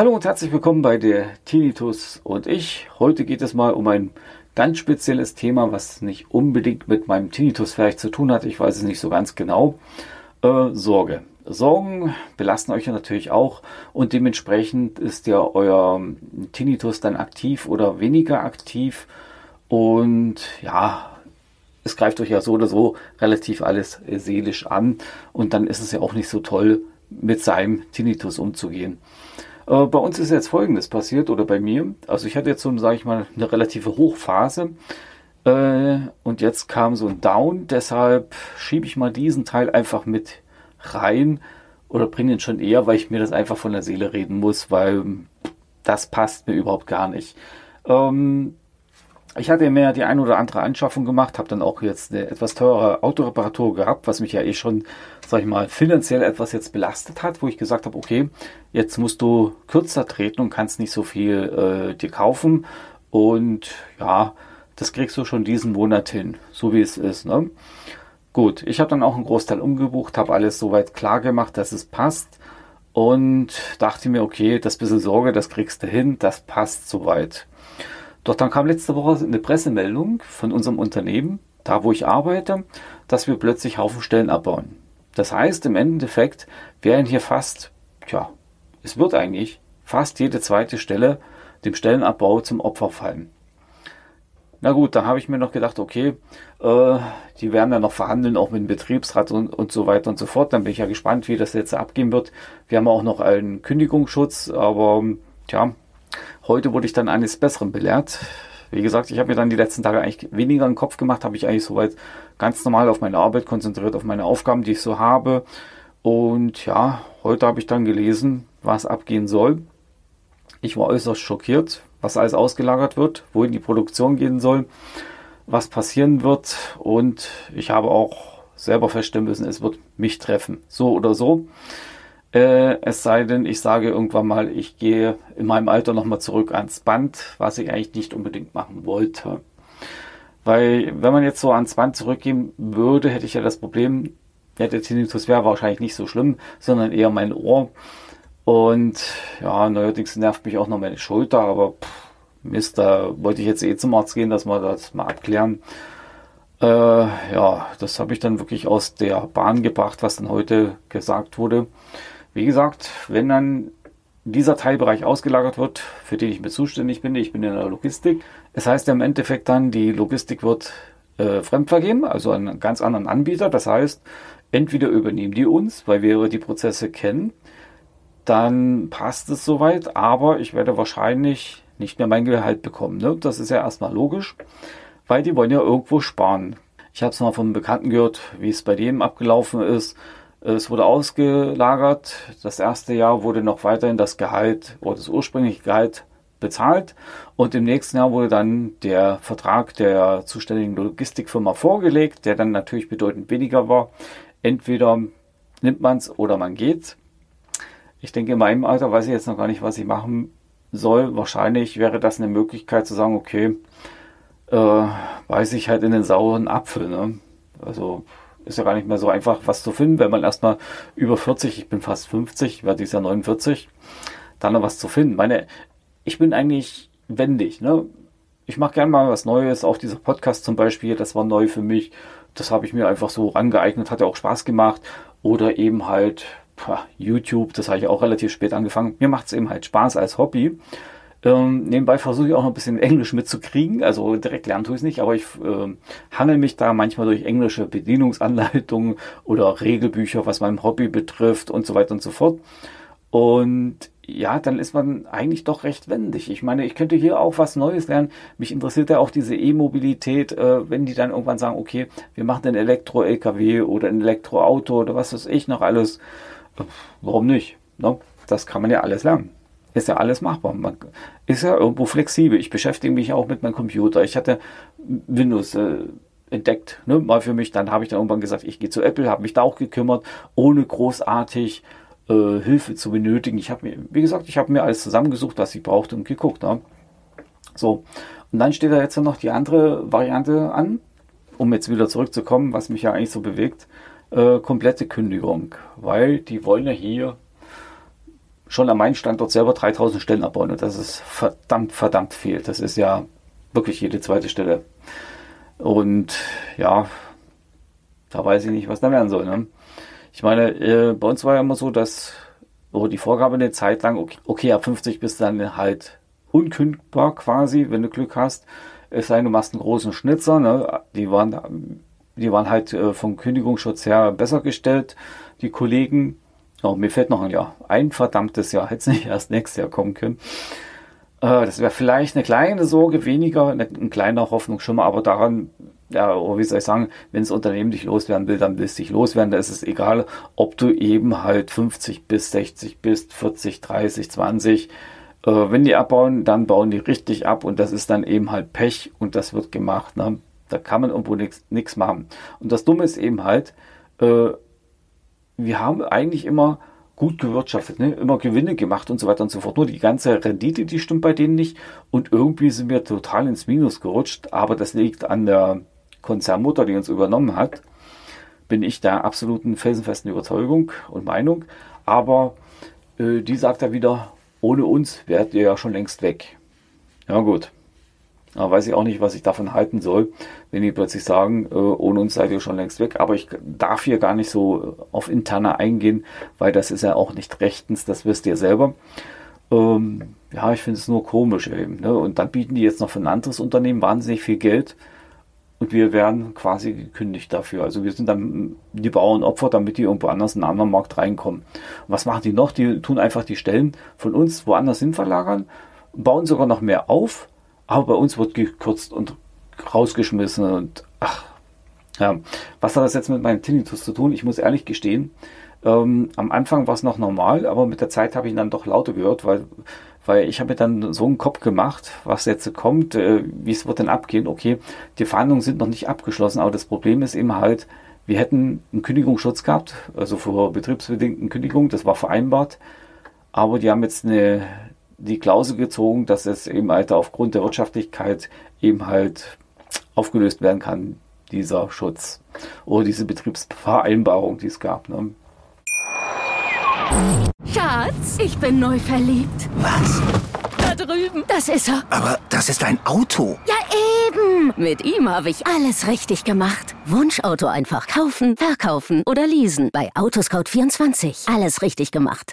Hallo und herzlich willkommen bei der Tinnitus und ich. Heute geht es mal um ein ganz spezielles Thema, was nicht unbedingt mit meinem Tinnitus vielleicht zu tun hat. Ich weiß es nicht so ganz genau. Äh, Sorge. Sorgen belasten euch ja natürlich auch und dementsprechend ist ja euer Tinnitus dann aktiv oder weniger aktiv und ja, es greift euch ja so oder so relativ alles seelisch an und dann ist es ja auch nicht so toll, mit seinem Tinnitus umzugehen. Äh, bei uns ist jetzt Folgendes passiert oder bei mir. Also ich hatte jetzt so, sage ich mal, eine relative Hochphase äh, und jetzt kam so ein Down. Deshalb schiebe ich mal diesen Teil einfach mit rein oder bringe ihn schon eher, weil ich mir das einfach von der Seele reden muss, weil das passt mir überhaupt gar nicht. Ähm, ich hatte mir die ein oder andere Anschaffung gemacht, habe dann auch jetzt eine etwas teure Autoreparatur gehabt, was mich ja eh schon, sag ich mal, finanziell etwas jetzt belastet hat, wo ich gesagt habe, okay, jetzt musst du kürzer treten und kannst nicht so viel äh, dir kaufen. Und ja, das kriegst du schon diesen Monat hin, so wie es ist. Ne? Gut, ich habe dann auch einen Großteil umgebucht, habe alles soweit klar gemacht, dass es passt und dachte mir, okay, das bisschen Sorge, das kriegst du hin, das passt soweit. Doch dann kam letzte Woche eine Pressemeldung von unserem Unternehmen, da wo ich arbeite, dass wir plötzlich Haufen Stellen abbauen. Das heißt, im Endeffekt wären hier fast, tja, es wird eigentlich fast jede zweite Stelle dem Stellenabbau zum Opfer fallen. Na gut, da habe ich mir noch gedacht, okay, äh, die werden dann noch verhandeln, auch mit dem Betriebsrat und, und so weiter und so fort. Dann bin ich ja gespannt, wie das jetzt abgehen wird. Wir haben auch noch einen Kündigungsschutz, aber tja, Heute wurde ich dann eines Besseren belehrt. Wie gesagt, ich habe mir dann die letzten Tage eigentlich weniger im Kopf gemacht, habe ich eigentlich soweit ganz normal auf meine Arbeit konzentriert, auf meine Aufgaben, die ich so habe. Und ja, heute habe ich dann gelesen, was abgehen soll. Ich war äußerst schockiert, was alles ausgelagert wird, wohin die Produktion gehen soll, was passieren wird. Und ich habe auch selber feststellen müssen, es wird mich treffen. So oder so. Äh, es sei denn, ich sage irgendwann mal, ich gehe in meinem Alter nochmal zurück ans Band, was ich eigentlich nicht unbedingt machen wollte. Weil, wenn man jetzt so ans Band zurückgehen würde, hätte ich ja das Problem, ja, der Tinnitus wäre wahrscheinlich nicht so schlimm, sondern eher mein Ohr. Und ja, neuerdings nervt mich auch noch meine Schulter, aber pff, Mist, da wollte ich jetzt eh zum Arzt gehen, dass wir das mal abklären. Äh, ja, das habe ich dann wirklich aus der Bahn gebracht, was dann heute gesagt wurde. Wie gesagt, wenn dann dieser Teilbereich ausgelagert wird, für den ich mit zuständig bin, ich bin in der Logistik. Es heißt ja im Endeffekt dann, die Logistik wird äh, fremdvergeben, also einen ganz anderen Anbieter. Das heißt, entweder übernehmen die uns, weil wir die Prozesse kennen, dann passt es soweit, aber ich werde wahrscheinlich nicht mehr mein Gehalt bekommen. Ne? Das ist ja erstmal logisch, weil die wollen ja irgendwo sparen. Ich habe es mal von einem Bekannten gehört, wie es bei dem abgelaufen ist. Es wurde ausgelagert. Das erste Jahr wurde noch weiterhin das Gehalt oder das ursprüngliche Gehalt bezahlt und im nächsten Jahr wurde dann der Vertrag der zuständigen Logistikfirma vorgelegt, der dann natürlich bedeutend weniger war. Entweder nimmt man es oder man geht. Ich denke, in meinem Alter weiß ich jetzt noch gar nicht, was ich machen soll. Wahrscheinlich wäre das eine Möglichkeit zu sagen, okay, äh, weiß ich halt in den sauren Apfel. Ne? Also ist ja gar nicht mehr so einfach, was zu finden, wenn man erstmal über 40, ich bin fast 50, ich werde dieses Jahr 49, dann noch was zu finden. Meine, ich bin eigentlich wendig, ne? Ich mache gerne mal was Neues, auch dieser Podcast zum Beispiel, das war neu für mich. Das habe ich mir einfach so angeeignet, hat ja auch Spaß gemacht. Oder eben halt YouTube, das habe ich auch relativ spät angefangen. Mir macht es eben halt Spaß als Hobby. Ähm, nebenbei versuche ich auch noch ein bisschen Englisch mitzukriegen. Also direkt lernen tue ich es nicht, aber ich äh, hangel mich da manchmal durch englische Bedienungsanleitungen oder Regelbücher, was mein Hobby betrifft und so weiter und so fort. Und ja, dann ist man eigentlich doch recht wendig. Ich meine, ich könnte hier auch was Neues lernen. Mich interessiert ja auch diese E-Mobilität, äh, wenn die dann irgendwann sagen, okay, wir machen ein Elektro-LKW oder ein Elektroauto oder was weiß ich noch alles. Äh, warum nicht? No? Ne? Das kann man ja alles lernen ist ja alles machbar. Man ist ja irgendwo flexibel. Ich beschäftige mich auch mit meinem Computer. Ich hatte Windows äh, entdeckt, ne, mal für mich. Dann habe ich dann irgendwann gesagt, ich gehe zu Apple, habe mich da auch gekümmert, ohne großartig äh, Hilfe zu benötigen. Ich habe mir, wie gesagt, ich habe mir alles zusammengesucht, was ich brauchte und geguckt. Ne? So. Und dann steht da jetzt noch die andere Variante an, um jetzt wieder zurückzukommen, was mich ja eigentlich so bewegt, äh, komplette Kündigung, weil die wollen ja hier schon an meinem Standort selber 3000 Stellen abbauen und das ist verdammt, verdammt viel. Das ist ja wirklich jede zweite Stelle. Und ja, da weiß ich nicht, was da werden soll. Ne? Ich meine, äh, bei uns war ja immer so, dass oh, die Vorgabe eine Zeit lang, okay, okay, ab 50 bist du dann halt unkündbar quasi, wenn du Glück hast. Es sei denn, du machst einen großen Schnitzer. Ne? Die waren, die waren halt äh, vom Kündigungsschutz her besser gestellt, die Kollegen. Oh, mir fällt noch ein Jahr. Ein verdammtes Jahr. Hätte es nicht erst nächstes Jahr kommen können. Äh, das wäre vielleicht eine kleine Sorge weniger, eine, ein kleiner Hoffnungsschimmer, aber daran, ja, oder wie soll ich sagen, wenn das Unternehmen dich loswerden will, dann willst du dich loswerden. Da ist es egal, ob du eben halt 50 bis 60 bist, 40, 30, 20. Äh, wenn die abbauen, dann bauen die richtig ab und das ist dann eben halt Pech und das wird gemacht. Ne? Da kann man irgendwo nichts machen. Und das Dumme ist eben halt, äh, wir haben eigentlich immer gut gewirtschaftet, ne? immer Gewinne gemacht und so weiter und so fort. Nur die ganze Rendite, die stimmt bei denen nicht. Und irgendwie sind wir total ins Minus gerutscht. Aber das liegt an der Konzernmutter, die uns übernommen hat. Bin ich der absoluten felsenfesten Überzeugung und Meinung. Aber äh, die sagt da wieder, ohne uns wärt ihr ja schon längst weg. Ja gut. Da weiß ich auch nicht, was ich davon halten soll, wenn die plötzlich sagen, äh, ohne uns seid ihr schon längst weg. Aber ich darf hier gar nicht so auf interne eingehen, weil das ist ja auch nicht rechtens, das wisst ihr selber. Ähm, ja, ich finde es nur komisch eben. Ne? Und dann bieten die jetzt noch für ein anderes Unternehmen wahnsinnig viel Geld und wir werden quasi gekündigt dafür. Also wir sind dann die Bauernopfer, damit die irgendwo anders in einen anderen Markt reinkommen. Und was machen die noch? Die tun einfach die Stellen von uns woanders hin verlagern, bauen sogar noch mehr auf aber bei uns wird gekürzt und rausgeschmissen und ach, ja. Was hat das jetzt mit meinem Tinnitus zu tun? Ich muss ehrlich gestehen, ähm, am Anfang war es noch normal, aber mit der Zeit habe ich ihn dann doch lauter gehört, weil, weil ich habe mir dann so einen Kopf gemacht, was jetzt kommt, äh, wie es wird denn abgehen. Okay, die Verhandlungen sind noch nicht abgeschlossen, aber das Problem ist eben halt, wir hätten einen Kündigungsschutz gehabt, also vor betriebsbedingten Kündigungen, das war vereinbart, aber die haben jetzt eine, die Klausel gezogen, dass es eben halt aufgrund der Wirtschaftlichkeit eben halt aufgelöst werden kann, dieser Schutz oder diese Betriebsvereinbarung, die es gab. Ne? Schatz, ich bin neu verliebt. Was? Da drüben. Das ist er. Aber das ist ein Auto. Ja, eben. Mit ihm habe ich alles richtig gemacht. Wunschauto einfach kaufen, verkaufen oder leasen. Bei Autoscout24. Alles richtig gemacht.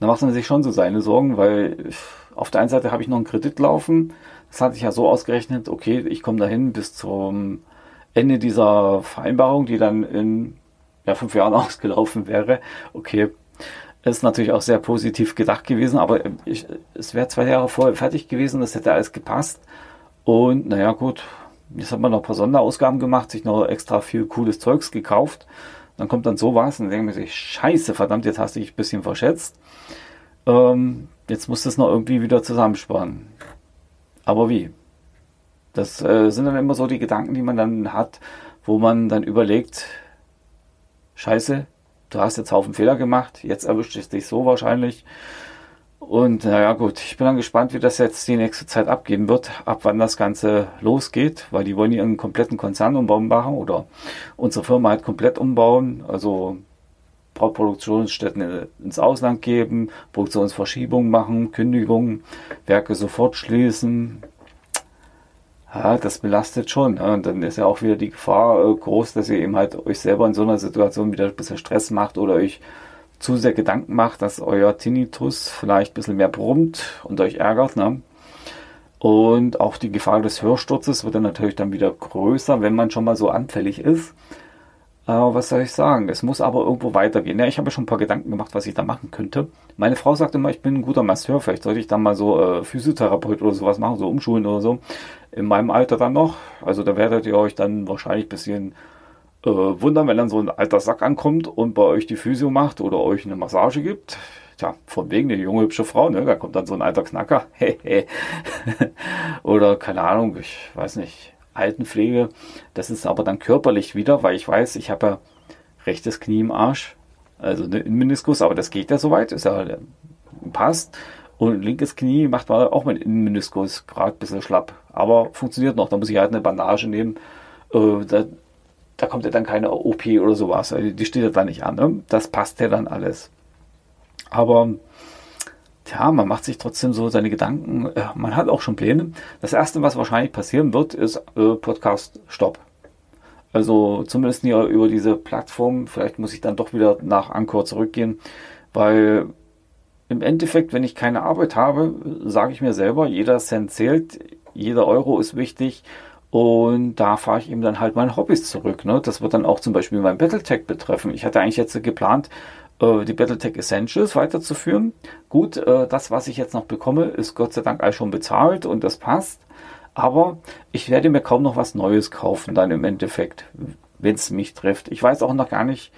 Da macht man sich schon so seine Sorgen, weil auf der einen Seite habe ich noch einen Kredit laufen. Das hatte ich ja so ausgerechnet, okay, ich komme dahin bis zum Ende dieser Vereinbarung, die dann in ja, fünf Jahren ausgelaufen wäre. Okay, ist natürlich auch sehr positiv gedacht gewesen, aber ich, es wäre zwei Jahre vorher fertig gewesen, das hätte alles gepasst. Und naja, gut, jetzt hat man noch ein paar Sonderausgaben gemacht, sich noch extra viel cooles Zeugs gekauft. Dann kommt dann sowas und dann denkt sich, scheiße, verdammt, jetzt hast du dich ein bisschen verschätzt. Ähm, jetzt musst du es noch irgendwie wieder zusammensparen. Aber wie? Das äh, sind dann immer so die Gedanken, die man dann hat, wo man dann überlegt, scheiße, du hast jetzt Haufen Fehler gemacht, jetzt erwischt es dich so wahrscheinlich. Und naja gut, ich bin dann gespannt, wie das jetzt die nächste Zeit abgehen wird, ab wann das Ganze losgeht, weil die wollen ihren kompletten Konzernumbau machen oder unsere Firma halt komplett umbauen, also Produktionsstätten ins Ausland geben, Produktionsverschiebungen machen, Kündigungen, Werke sofort schließen. Ja, das belastet schon. Und dann ist ja auch wieder die Gefahr äh, groß, dass ihr eben halt euch selber in so einer Situation wieder ein bisschen Stress macht oder euch zu sehr Gedanken macht, dass euer Tinnitus vielleicht ein bisschen mehr brummt und euch ärgert. Ne? Und auch die Gefahr des Hörsturzes wird dann natürlich dann wieder größer, wenn man schon mal so anfällig ist. Äh, was soll ich sagen? Es muss aber irgendwo weitergehen. Ja, ich habe schon ein paar Gedanken gemacht, was ich da machen könnte. Meine Frau sagt immer, ich bin ein guter Masseur. Vielleicht sollte ich dann mal so äh, Physiotherapeut oder sowas machen, so umschulen oder so. In meinem Alter dann noch. Also da werdet ihr euch dann wahrscheinlich ein bisschen äh, wundern, wenn dann so ein alter Sack ankommt und bei euch die Physio macht oder euch eine Massage gibt. Tja, von wegen eine junge, hübsche Frau, ne? Da kommt dann so ein alter Knacker. oder keine Ahnung, ich weiß nicht Altenpflege. Das ist aber dann körperlich wieder, weil ich weiß, ich habe ja rechtes Knie im Arsch, also ein Meniskus, aber das geht ja soweit, ist ja passt. Und linkes Knie macht man auch mit Meniskus gerade ein bisschen schlapp, aber funktioniert noch. Da muss ich halt eine Bandage nehmen. Äh, da kommt ja dann keine OP oder sowas. Also die steht ja dann nicht an. Ne? Das passt ja dann alles. Aber Tja, man macht sich trotzdem so seine Gedanken. Äh, man hat auch schon Pläne. Das erste, was wahrscheinlich passieren wird, ist äh, Podcast Stopp. Also zumindest hier über diese Plattform. Vielleicht muss ich dann doch wieder nach Anchor zurückgehen, weil im Endeffekt, wenn ich keine Arbeit habe, sage ich mir selber, jeder Cent zählt, jeder Euro ist wichtig und da fahre ich eben dann halt meine Hobbys zurück. Ne? Das wird dann auch zum Beispiel mein Battletech betreffen. Ich hatte eigentlich jetzt geplant, äh, die Battletech Essentials weiterzuführen. Gut, äh, das, was ich jetzt noch bekomme, ist Gott sei Dank all schon bezahlt und das passt. Aber ich werde mir kaum noch was Neues kaufen, dann im Endeffekt, wenn es mich trifft. Ich weiß auch noch gar nicht,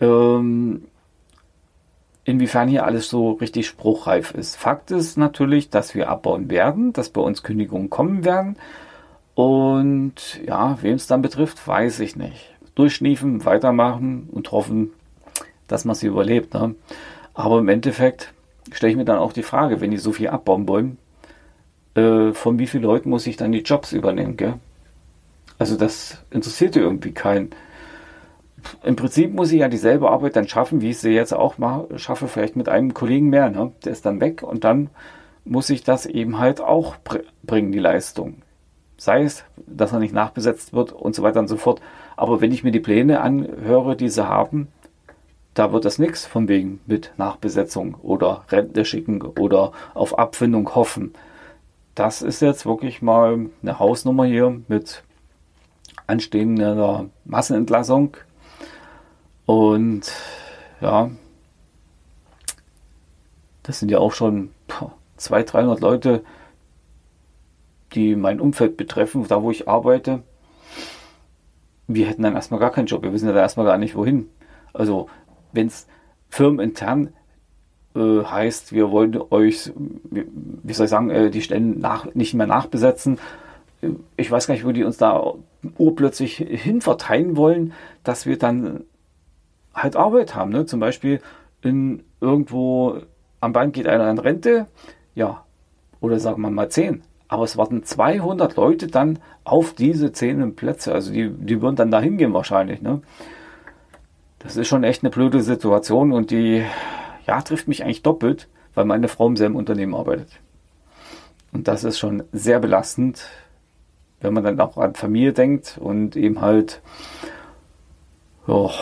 ähm, inwiefern hier alles so richtig spruchreif ist. Fakt ist natürlich, dass wir abbauen werden, dass bei uns Kündigungen kommen werden. Und ja, wem es dann betrifft, weiß ich nicht. Durchschniefen, weitermachen und hoffen, dass man sie überlebt. Ne? Aber im Endeffekt stelle ich mir dann auch die Frage, wenn die so viel abbauen wollen, äh, von wie vielen Leuten muss ich dann die Jobs übernehmen? Gell? Also das interessiert irgendwie keinen. Im Prinzip muss ich ja dieselbe Arbeit dann schaffen, wie ich sie jetzt auch mal schaffe, vielleicht mit einem Kollegen mehr. Ne? Der ist dann weg und dann muss ich das eben halt auch bringen, die Leistung. Sei es, dass er nicht nachbesetzt wird und so weiter und so fort. Aber wenn ich mir die Pläne anhöre, die sie haben, da wird das nichts von wegen mit Nachbesetzung oder Rente schicken oder auf Abfindung hoffen. Das ist jetzt wirklich mal eine Hausnummer hier mit anstehender Massenentlassung. Und ja, das sind ja auch schon 200, 300 Leute, die mein Umfeld betreffen, da wo ich arbeite. Wir hätten dann erstmal gar keinen Job. Wir wissen ja da erstmal gar nicht wohin. Also wenn es firmenintern äh, heißt, wir wollen euch, wie soll ich sagen, äh, die Stellen nach, nicht mehr nachbesetzen. Ich weiß gar nicht, wo die uns da urplötzlich hin verteilen wollen, dass wir dann halt Arbeit haben. Ne? Zum Beispiel in irgendwo am Band geht einer in Rente, ja, oder sagen wir mal 10. Aber es warten 200 Leute dann auf diese 10 Plätze. Also die, die würden dann da hingehen wahrscheinlich. Ne? Das ist schon echt eine blöde Situation und die ja, trifft mich eigentlich doppelt, weil meine Frau im selben Unternehmen arbeitet. Und das ist schon sehr belastend, wenn man dann auch an Familie denkt und eben halt, oh,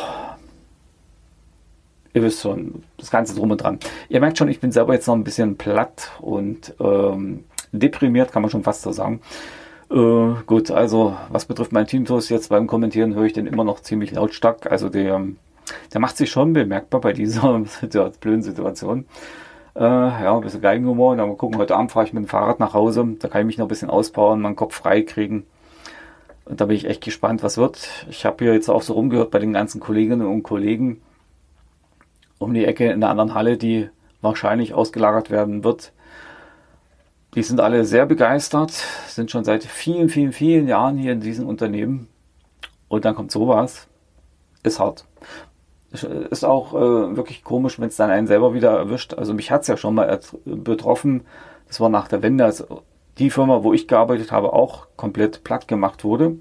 ihr wisst schon, das Ganze drum und dran. Ihr merkt schon, ich bin selber jetzt noch ein bisschen platt und ähm, deprimiert, kann man schon fast so sagen. Äh, gut, also was betrifft mein Tinnitus, jetzt beim Kommentieren höre ich den immer noch ziemlich lautstark. Also der der macht sich schon bemerkbar bei dieser blöden Situation. Äh, ja, ein bisschen Geigenhumor. Dann mal gucken, heute Abend fahre ich mit dem Fahrrad nach Hause. Da kann ich mich noch ein bisschen auspowern, meinen Kopf frei kriegen. Und da bin ich echt gespannt, was wird. Ich habe hier jetzt auch so rumgehört bei den ganzen Kolleginnen und Kollegen um die Ecke in der anderen Halle, die wahrscheinlich ausgelagert werden wird. Die sind alle sehr begeistert, sind schon seit vielen, vielen, vielen Jahren hier in diesem Unternehmen. Und dann kommt sowas. Ist hart. Ist auch äh, wirklich komisch, wenn es dann einen selber wieder erwischt. Also mich hat es ja schon mal betroffen. Das war nach der Wende, als die Firma, wo ich gearbeitet habe, auch komplett platt gemacht wurde.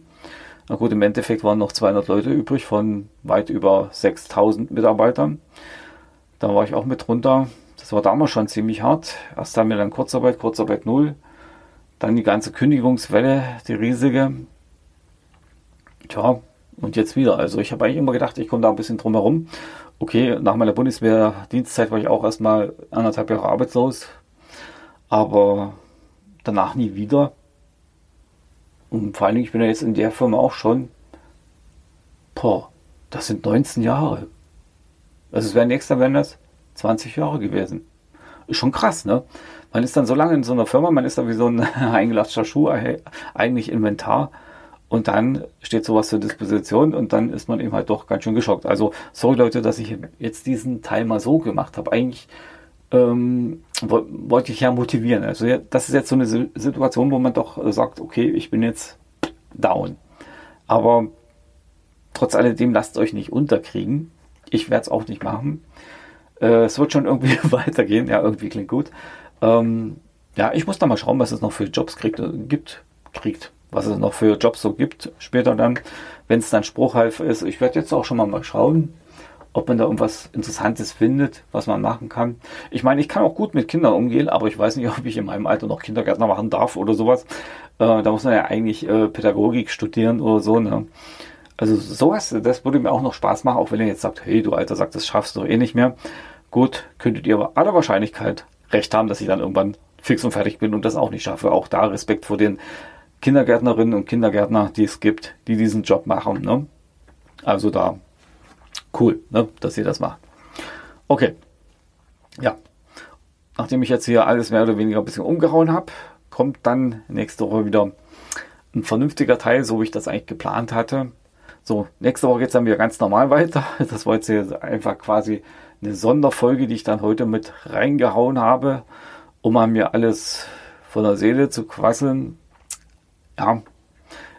Na gut, im Endeffekt waren noch 200 Leute übrig von weit über 6000 Mitarbeitern. Da war ich auch mit drunter. Das war damals schon ziemlich hart. Erst haben wir dann Kurzarbeit, Kurzarbeit null. Dann die ganze Kündigungswelle, die riesige. Tja, und jetzt wieder. Also ich habe eigentlich immer gedacht, ich komme da ein bisschen drum herum. Okay, nach meiner Bundeswehrdienstzeit war ich auch erstmal anderthalb Jahre arbeitslos. Aber danach nie wieder. Und vor allen Dingen, ich bin ja jetzt in der Firma auch schon boah, Das sind 19 Jahre. Also es wäre nächster wären das 20 Jahre gewesen. Ist schon krass, ne? Man ist dann so lange in so einer Firma, man ist da wie so ein eingelatschter Schuh, eigentlich Inventar. Und dann steht sowas zur Disposition und dann ist man eben halt doch ganz schön geschockt. Also sorry Leute, dass ich jetzt diesen Teil mal so gemacht habe. Eigentlich ähm, wollte ich ja motivieren. Also das ist jetzt so eine Situation, wo man doch sagt, okay, ich bin jetzt down. Aber trotz alledem lasst euch nicht unterkriegen. Ich werde es auch nicht machen. Äh, es wird schon irgendwie weitergehen. Ja, irgendwie klingt gut. Ähm, ja, ich muss da mal schauen, was es noch für Jobs kriegt, äh, gibt, kriegt, was es noch für Jobs so gibt später dann, wenn es dann Spruchreif ist. Ich werde jetzt auch schon mal, mal schauen, ob man da irgendwas Interessantes findet, was man machen kann. Ich meine, ich kann auch gut mit Kindern umgehen, aber ich weiß nicht, ob ich in meinem Alter noch Kindergärtner machen darf oder sowas. Äh, da muss man ja eigentlich äh, Pädagogik studieren oder so. Ne? Also sowas, das würde mir auch noch Spaß machen, auch wenn ihr jetzt sagt, hey, du Alter, sagt, das schaffst du eh nicht mehr. Gut, könntet ihr aber aller Wahrscheinlichkeit recht haben, dass ich dann irgendwann fix und fertig bin und das auch nicht schaffe. Auch da Respekt vor den Kindergärtnerinnen und Kindergärtner, die es gibt, die diesen Job machen. Ne? Also da cool, ne, dass ihr das macht. Okay, ja. Nachdem ich jetzt hier alles mehr oder weniger ein bisschen umgehauen habe, kommt dann nächste Woche wieder ein vernünftiger Teil, so wie ich das eigentlich geplant hatte. So, nächste Woche geht es dann wieder ganz normal weiter. Das war jetzt hier einfach quasi eine Sonderfolge, die ich dann heute mit reingehauen habe, um an mir alles von der Seele zu quasseln. Ja,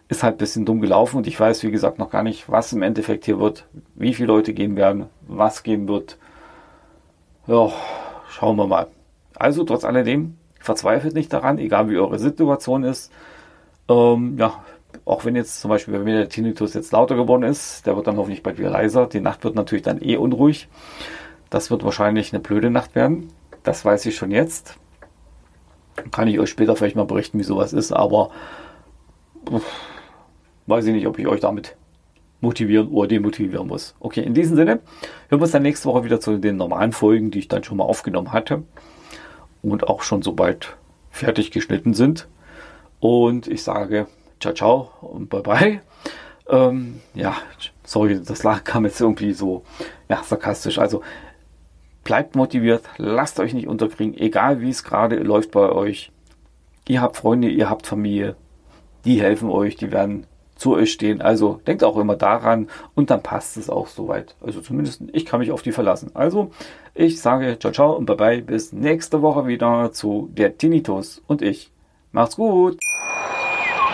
ist halt ein bisschen dumm gelaufen und ich weiß, wie gesagt, noch gar nicht, was im Endeffekt hier wird, wie viele Leute gehen werden, was gehen wird. Ja, schauen wir mal. Also, trotz alledem, verzweifelt nicht daran, egal wie eure Situation ist. Ähm, ja, auch wenn jetzt zum Beispiel bei mir der Tinnitus jetzt lauter geworden ist, der wird dann hoffentlich bald wieder leiser. Die Nacht wird natürlich dann eh unruhig. Das wird wahrscheinlich eine blöde Nacht werden. Das weiß ich schon jetzt. Kann ich euch später vielleicht mal berichten, wie sowas ist, aber uff, weiß ich nicht, ob ich euch damit motivieren oder demotivieren muss. Okay, in diesem Sinne hören wir uns dann nächste Woche wieder zu den normalen Folgen, die ich dann schon mal aufgenommen hatte und auch schon soweit fertig geschnitten sind. Und ich sage ciao, ciao und bye bye. Ähm, ja, sorry, das kam jetzt irgendwie so ja, sarkastisch. Also bleibt motiviert, lasst euch nicht unterkriegen, egal wie es gerade läuft bei euch. Ihr habt Freunde, ihr habt Familie, die helfen euch, die werden zu euch stehen. Also denkt auch immer daran und dann passt es auch soweit. Also zumindest ich kann mich auf die verlassen. Also ich sage ciao ciao und bye bye bis nächste Woche wieder zu der Tinnitus und ich. Macht's gut.